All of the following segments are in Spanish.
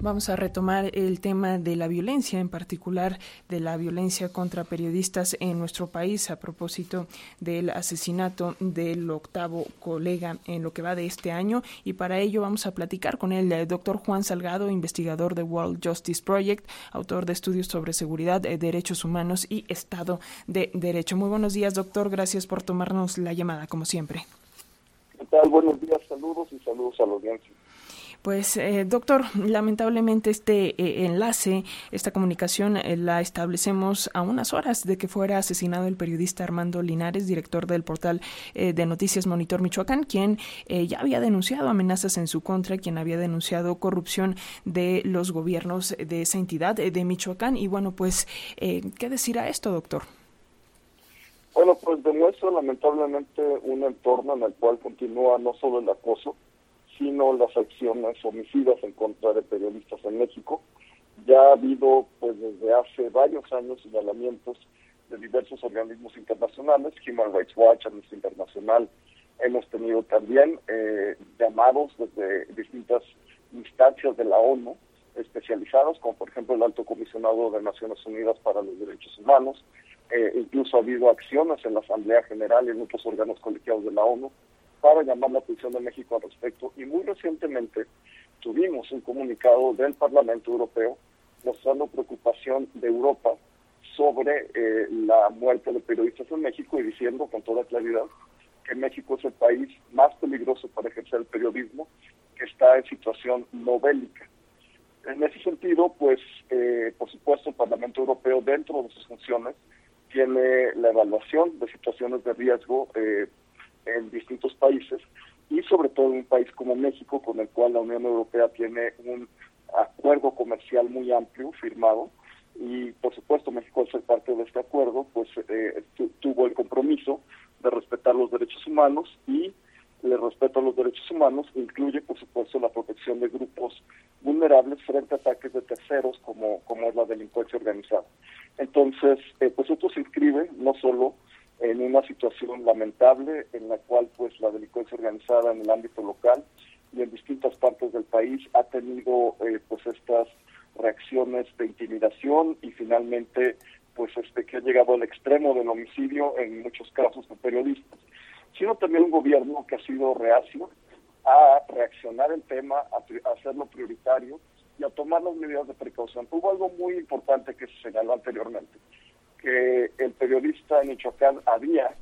Vamos a retomar el tema de la violencia, en particular de la violencia contra periodistas en nuestro país a propósito del asesinato del octavo colega en lo que va de este año. Y para ello vamos a platicar con el doctor Juan Salgado, investigador de World Justice Project, autor de estudios sobre seguridad, eh, derechos humanos y Estado de Derecho. Muy buenos días, doctor. Gracias por tomarnos la llamada, como siempre. ¿Qué tal? Buenos días, saludos y saludos a la audiencia. Pues, eh, doctor, lamentablemente este eh, enlace, esta comunicación eh, la establecemos a unas horas de que fuera asesinado el periodista Armando Linares, director del portal de noticias Monitor Michoacán, quien ya había denunciado amenazas en su contra, quien había denunciado corrupción de los gobiernos de esa entidad de Michoacán. Y bueno, pues, ¿qué decir a esto, doctor? Bueno, pues demuestra lamentablemente un entorno en el cual continúa no solo el acoso, sino las acciones homicidas en contra de periodistas en México. Ya ha habido pues desde hace varios años señalamientos de diversos organismos internacionales, Human Rights Watch, Amnesty Internacional, hemos tenido también eh, llamados desde distintas instancias de la ONU especializados, como por ejemplo el Alto Comisionado de Naciones Unidas para los Derechos Humanos, eh, incluso ha habido acciones en la Asamblea General y en otros órganos colegiados de la ONU para llamar la atención de México al respecto. Y muy recientemente tuvimos un comunicado del Parlamento Europeo mostrando preocupación de Europa sobre eh, la muerte de periodistas en México y diciendo con toda claridad que México es el país más peligroso para ejercer el periodismo, que está en situación no bélica. En ese sentido, pues, eh, por supuesto, el Parlamento Europeo, dentro de sus funciones, tiene la evaluación de situaciones de riesgo eh, en distintos países y sobre todo en un país como México, con el cual la Unión Europea tiene un acuerdo comercial muy amplio firmado y por supuesto México al ser parte de este acuerdo pues eh, tuvo el compromiso de respetar los derechos humanos y el respeto a los derechos humanos incluye por supuesto la protección de grupos vulnerables frente a ataques de terceros como, como es la delincuencia organizada. Entonces, eh, pues esto se inscribe no solo en una situación lamentable en la cual pues la delincuencia organizada en el ámbito local y en distintas partes del país ha tenido eh, pues estas reacciones de intimidación y finalmente pues este que ha llegado al extremo del homicidio en muchos casos de periodistas sino también un gobierno que ha sido reacio a reaccionar el tema a, a hacerlo prioritario y a tomar las medidas de precaución. Hubo algo muy importante que se señaló anteriormente que el periodista en Michoacán había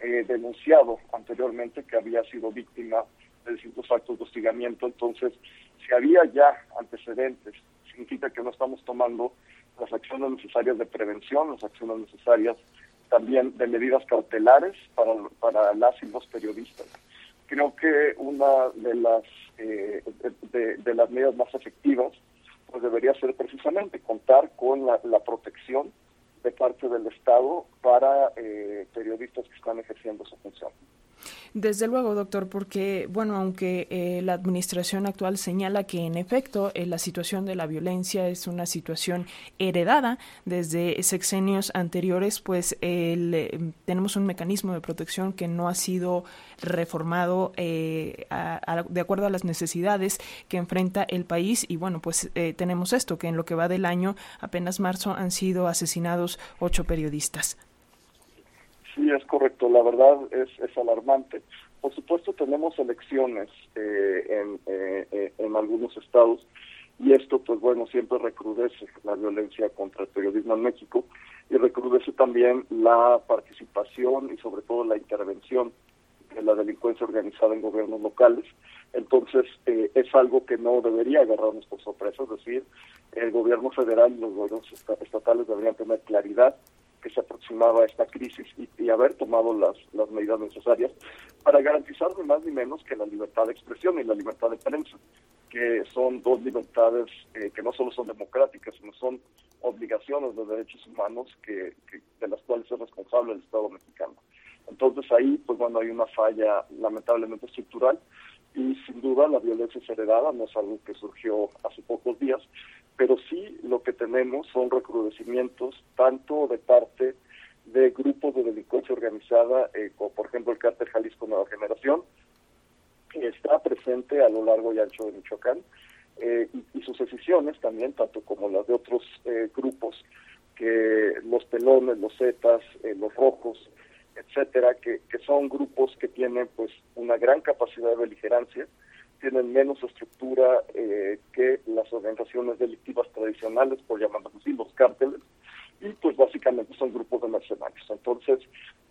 eh, denunciado anteriormente que había sido víctima de distintos actos de hostigamiento. Entonces, si había ya antecedentes, significa que no estamos tomando las acciones necesarias de prevención, las acciones necesarias también de medidas cautelares para, para las y los periodistas. Creo que una de las, eh, de, las medidas más efectivas pues debería ser precisamente contar con la, la protección de parte del Estado para eh, periodistas que están ejerciendo su función. Desde luego, doctor, porque, bueno, aunque eh, la administración actual señala que en efecto eh, la situación de la violencia es una situación heredada desde sexenios anteriores, pues eh, tenemos un mecanismo de protección que no ha sido reformado de acuerdo a las necesidades que enfrenta el país. Y bueno, pues tenemos esto, que en lo que va del año, apenas marzo, han sido asesinados ocho periodistas. Sí, es correcto. La verdad es, alarmante. Por supuesto, tenemos elecciones eh, en, eh, eh, en algunos estados y esto, pues bueno, siempre recrudece la violencia contra el periodismo en México y recrudece también la participación y sobre todo la intervención de la delincuencia organizada en gobiernos locales. Entonces, es algo que no debería agarrarnos por sorpresa, es decir, el gobierno federal y los gobiernos estatales deberían tener claridad que se aproximaba a esta crisis y, haber tomado las, las medidas necesarias para garantizar ni más ni menos que la libertad de expresión y la libertad de prensa, que son dos libertades eh, que no solo son democráticas, sino son obligaciones de derechos humanos que, de las cuales es responsable el Estado mexicano. Entonces ahí, pues bueno, hay una falla lamentablemente estructural y sin duda la violencia es heredada, no es algo que surgió hace pocos días, pero sí lo que tenemos son recrudecimientos tanto de parte de grupos de delincuencia organizada, eh, como por ejemplo el cártel Jalisco Nueva Generación, que está presente a lo largo y ancho de Michoacán, eh, y, sus decisiones también, tanto como las de otros eh, grupos, que los pelones, los zetas, eh, los rojos, etcétera, que, que son grupos que tienen pues una gran capacidad de beligerancia, tienen menos estructura que las organizaciones delictivas tradicionales, por llamarlos así, los cárteles, y pues básicamente son grupos de mercenarios. Entonces,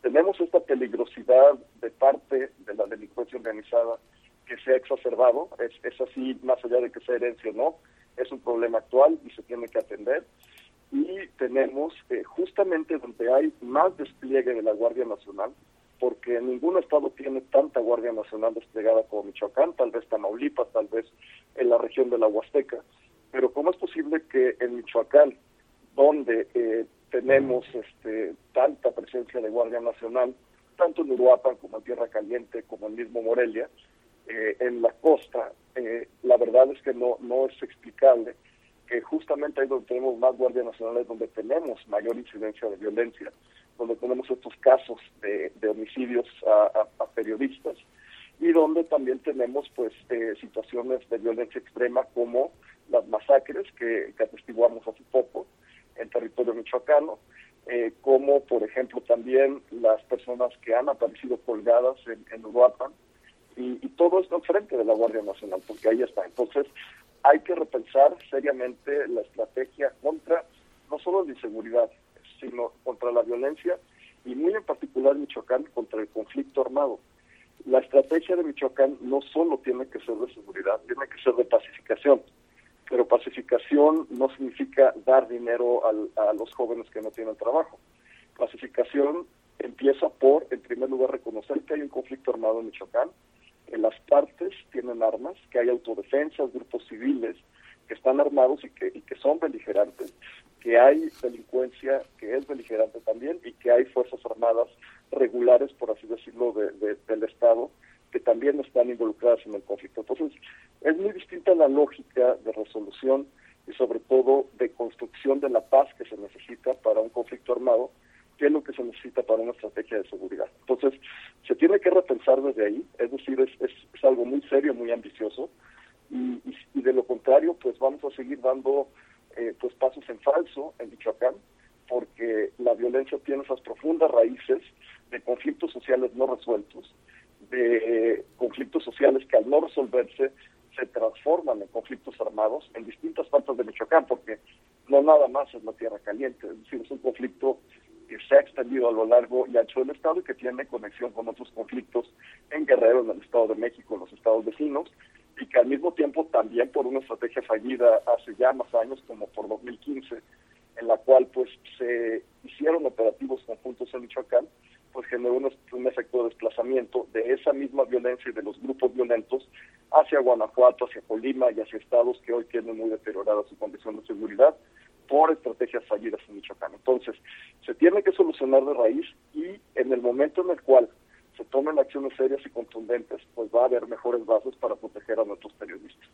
tenemos esta peligrosidad de parte de la delincuencia organizada que se ha exacerbado, es, es así más allá de que sea herencia o no, es un problema actual y se tiene que atender. Y tenemos eh, justamente donde hay más despliegue de la Guardia Nacional, porque ningún estado tiene tanta Guardia Nacional desplegada como Michoacán, tal vez Tamaulipas, tal vez en la región de la Huasteca, pero ¿cómo es posible que en Michoacán, donde eh, tenemos este, tanta presencia de Guardia Nacional, tanto en Uruapan como en Tierra Caliente, como en mismo Morelia, eh, en la costa, eh, la verdad es que no, no es explicable que justamente ahí donde tenemos más guardias nacionales, donde tenemos mayor incidencia de violencia, donde tenemos estos casos de, homicidios a, periodistas y donde también tenemos pues eh, situaciones de violencia extrema como las masacres que, que atestiguamos hace poco en territorio michoacano, como por ejemplo también las personas que han aparecido colgadas en, en Uruapan, y, todo esto frente de la Guardia Nacional, porque ahí está. Entonces, hay que repensar seriamente la estrategia contra no solo la inseguridad, sino contra la violencia y muy en particular Michoacán contra el conflicto armado. La estrategia de Michoacán no solo tiene que ser de seguridad, tiene que ser de pacificación, pero pacificación no significa dar dinero a los jóvenes que no tienen trabajo. Pacificación empieza por, en primer lugar, reconocer que hay un conflicto armado en Michoacán, que las partes tienen armas, que hay autodefensas, grupos civiles que están armados y que, y que son beligerantes, que hay delincuencia que es beligerante también y que hay fuerzas armadas regulares, por así decirlo, de, del Estado que también están involucradas en el conflicto. Entonces, es muy distinta la lógica de resolución y sobre todo de construcción de la paz que se necesita para un conflicto armado qué es lo que se necesita para una estrategia de seguridad. Entonces, se tiene que repensar desde ahí, es decir, es, es, algo muy serio, muy ambicioso, y, y, de lo contrario, pues vamos a seguir dando eh, pues pasos en falso en Michoacán, porque la violencia tiene esas profundas raíces de conflictos sociales no resueltos, de conflictos sociales que al no resolverse se transforman en conflictos armados en distintas partes de Michoacán, porque no nada más es la tierra caliente, es decir, es un conflicto que se ha extendido a lo largo y ancho del Estado y que tiene conexión con otros conflictos en Guerrero, en el Estado de México, en los estados vecinos, y que al mismo tiempo también por una estrategia fallida hace ya más años, como por 2015, en la cual pues se hicieron operativos conjuntos en Michoacán, pues generó un, un, efecto de desplazamiento de esa misma violencia y de los grupos violentos hacia Guanajuato, hacia Colima y hacia estados que hoy tienen muy deteriorada su condición de seguridad por estrategias fallidas en Michoacán. Entonces, se tiene que solucionar de raíz y en el momento en el cual se tomen acciones serias y contundentes, pues va a haber mejores bases para proteger a nuestros periodistas.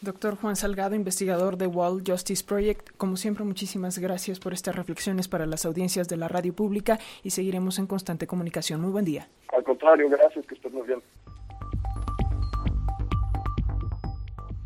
Doctor Juan Salgado, investigador de World Justice Project, como siempre, muchísimas gracias por estas reflexiones para las audiencias de la radio pública y seguiremos en constante comunicación. Muy buen día. Al contrario, gracias, que estén muy bien.